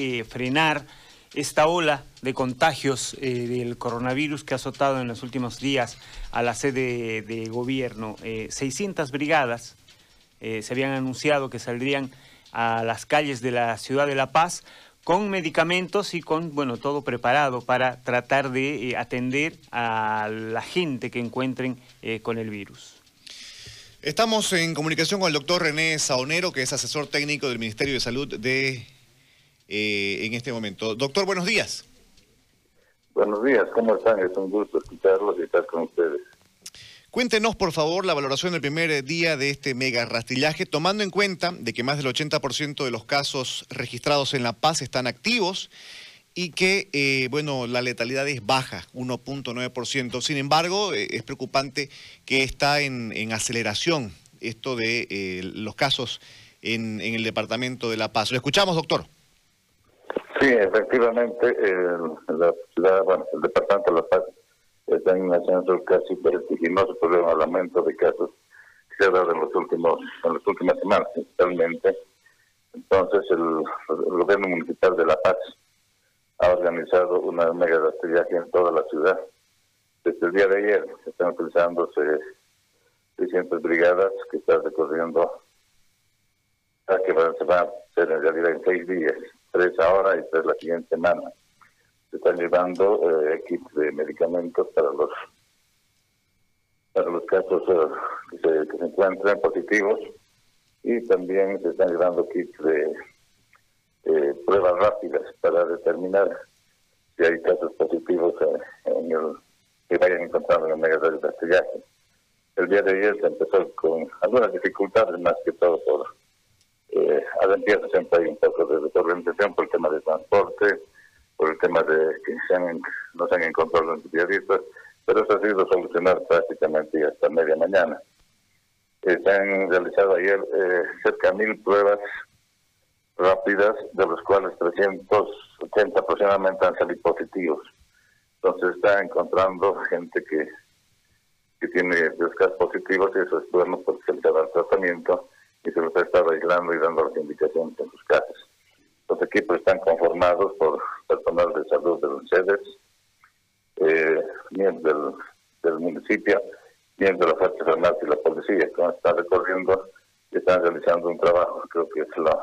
eh, frenar esta ola de contagios eh, del coronavirus que ha azotado en los últimos días a la sede de, gobierno. 600 brigadas se habían anunciado que saldrían a las calles de la ciudad de La Paz con medicamentos y con, bueno, todo preparado para tratar de atender a la gente que encuentren con el virus. Estamos en comunicación con el doctor René Saonero, que es asesor técnico del Ministerio de Salud de eh, en este momento. Doctor, buenos días. Buenos días, ¿cómo están? Es un gusto escucharlos y estar con ustedes. Cuéntenos, por favor, la valoración del primer día de este mega rastrillaje, tomando en cuenta de que más del 80% de los casos registrados en La Paz están activos y que, eh, bueno, la letalidad es baja, 1.9%. Sin embargo, eh, es preocupante que está en, aceleración esto de eh, los casos en, el departamento de La Paz. Lo escuchamos, doctor. Sí, efectivamente, el, la ciudad, bueno, el departamento de La Paz está en un ascenso casi vertiginoso por el aumento de casos que se ha dado en los últimos, en las últimas semanas, principalmente. Entonces, el gobierno municipal de La Paz ha organizado una mega rastrillaje en toda la ciudad. Desde el día de ayer están utilizándose 600 brigadas que están recorriendo, que se van a hacer en realidad en seis días, tres ahora y tres la siguiente semana. Se están llevando eh, kits de medicamentos para los para los casos eh, que, se, encuentran positivos y también se están llevando kits de eh, pruebas rápidas para determinar si hay casos positivos en el, que vayan encontrando en el mega de rastrillaje. El día de ayer se empezó con algunas dificultades, más que todo por eh, al siempre hay un poco de desorganización por el tema de transporte, por el tema de que no se han encontrado los periodistas, pero eso ha sido solucionado prácticamente hasta media mañana. Eh, se han realizado ayer eh, cerca de mil pruebas rápidas, de los cuales 380 aproximadamente han salido positivos. Entonces está encontrando gente que, que tiene dos casos positivos y eso es bueno porque se les da el tratamiento y se los ha estado aislando y dando las indicaciones en sus casas. Los equipos están conformados por personal de salud de los sedes, eh, miembros del, del municipio, miembros de la Fuerza Armada y la policía, que están recorriendo y están realizando un trabajo. Creo que es lo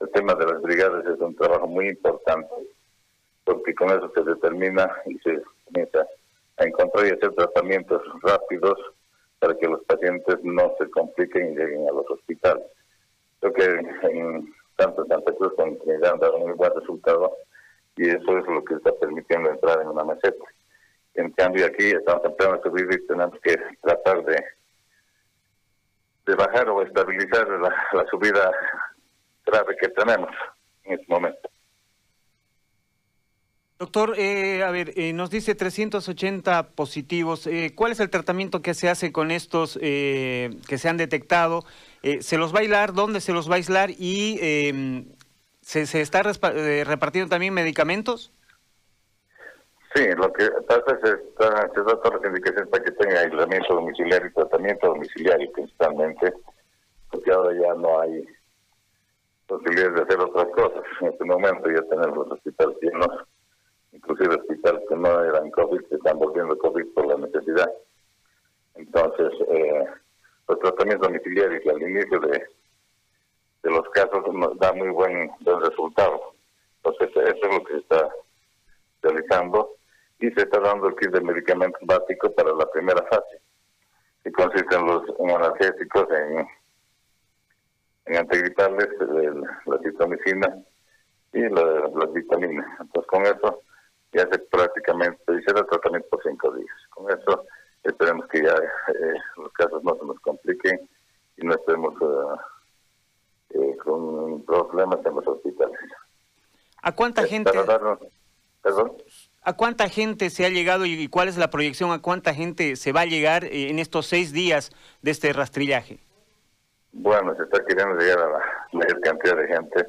el tema de las brigadas es un trabajo muy importante, porque con eso se determina y se comienza a encontrar y hacer tratamientos rápidos para que los pacientes no se compliquen y lleguen a los hospitales. Creo que en tanto Santa Cruz como en han dado muy buen resultado y eso es lo que está permitiendo entrar en una meseta. En cambio aquí estamos en pleno subir y tenemos que tratar de, de bajar o estabilizar la subida grave que tenemos en este momento. Doctor, eh, a ver, eh, nos dice 380 positivos. Eh, ¿Cuál es el tratamiento que se hace con estos que se han detectado? ¿Se los va a aislar? ¿Dónde se los va a aislar? ¿Y em, ¿se, se, está repartiendo también medicamentos? Sí, lo que pasa es que se da todas las indicaciones para que tenga aislamiento domiciliario y tratamiento domiciliario principalmente, porque ahora ya no hay posibilidades de hacer otras cosas. En este momento ya tenemos los hospitales llenos, inclusive hospitales que no eran COVID, que están volviendo COVID por la necesidad. Entonces, eh, los tratamientos domiciliarios al inicio de, de los casos nos da muy buen, resultado. Entonces, eso es lo que se está realizando y se está dando el kit de medicamentos básicos para la primera fase, que consiste en los analgésicos, en en antigripales, la citromicina y las vitaminas. Entonces, con eso ya se prácticamente hiciera el tratamiento por cinco días. Con eso esperemos que ya eh, los casos no se nos compliquen y no estemos eh, eh, con problemas en los hospitales. ¿A cuánta gente? ¿Perdón? ¿A cuánta gente se ha llegado y cuál es la proyección? ¿A cuánta gente se va a llegar en estos seis días de este rastrillaje? Bueno, se está queriendo llegar a la mayor cantidad de gente,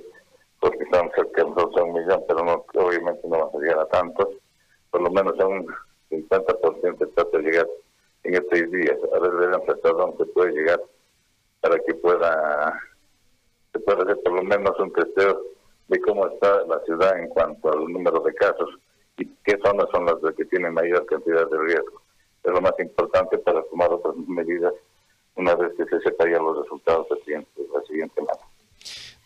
porque estamos cerca de un millón, pero no, obviamente no Por lo menos a un 50% trata de llegar en estos días. A ver, hasta dónde puede llegar para que pueda, se pueda hacer por lo menos un testeo de cómo está la ciudad en cuanto al número de casos y qué zonas son las que tienen mayor cantidad de riesgo. Es lo más importante para tomar otras medidas una vez que se sepa ya los resultados siguiente, la siguiente semana.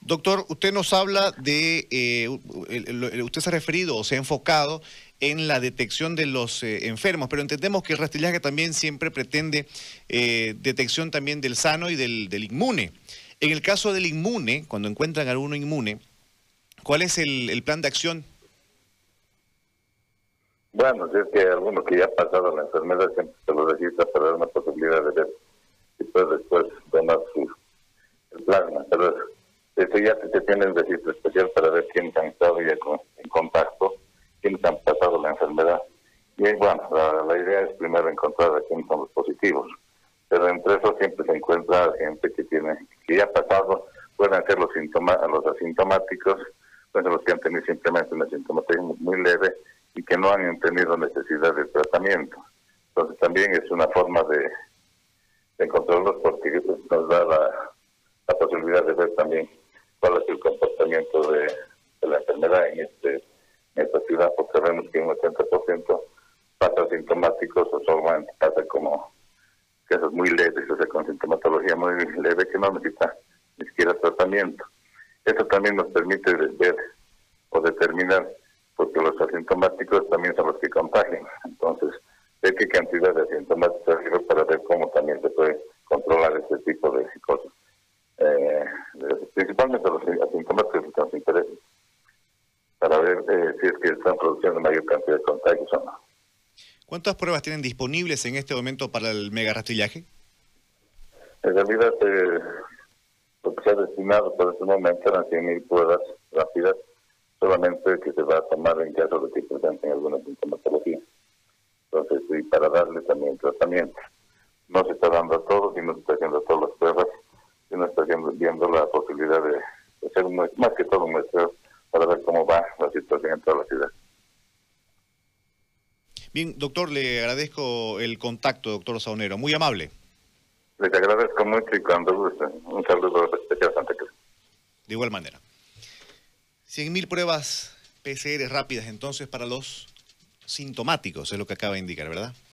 Doctor, usted nos habla de, eh, usted se ha referido o se ha enfocado en la detección de los eh, enfermos, pero entendemos que el rastrillaje también siempre pretende eh, detección también del sano y del, inmune. En el caso del inmune, cuando encuentran a alguno inmune, ¿cuál es el, plan de acción? Bueno, si es que alguno que ya ha pasado la enfermedad siempre se lo registra para dar una posibilidad de ver y pues después tomar su plasma, pero ya se tiene el registro especial para ver quiénes han estado ya en contacto, quiénes han pasado la enfermedad. Y bueno, la, idea es primero encontrar a quiénes son los positivos. Pero entre esos siempre se encuentra gente que tiene, que ya ha pasado, pueden ser los, los asintomáticos, pueden los que han tenido simplemente una sintomatología muy leve y que no han tenido necesidad de tratamiento. Entonces también es una forma de, encontrarlos porque nos da la posibilidad de ver también cuál es el comportamiento de, la enfermedad en, este, en esta ciudad, porque sabemos que un 80% pasa sintomáticos o solamente pasa como casos muy leves, o sea, con sintomatología muy leve que no necesita ni siquiera tratamiento. Eso también nos permite ver o determinar, porque los asintomáticos también son los que contagian. Entonces, ver qué cantidad de asintomáticos para ver cómo también se puede controlar este tipo de cosas principalmente los asintomáticos que nos interesan, para ver eh, si es que están produciendo mayor cantidad de contagios o no. ¿Cuántas pruebas tienen disponibles en este momento para el mega rastrillaje? En realidad, eh, lo que se ha destinado por este momento eran 100.000 pruebas rápidas, solamente que se va a tomar en caso de que presenten alguna sintomatología. Entonces, y para darle también tratamiento. No se está dando a todos y no se está haciendo todas las pruebas no está viendo la posibilidad de hacer un, más que todo un muestreo para ver cómo va la situación en toda la ciudad. Bien, doctor, le agradezco el contacto, doctor Saunero. Muy amable. Les agradezco mucho y cuando gusten. Un saludo especial a Santa Cruz. De igual manera. 100.000 pruebas PCR rápidas entonces para los sintomáticos, es lo que acaba de indicar, ¿verdad?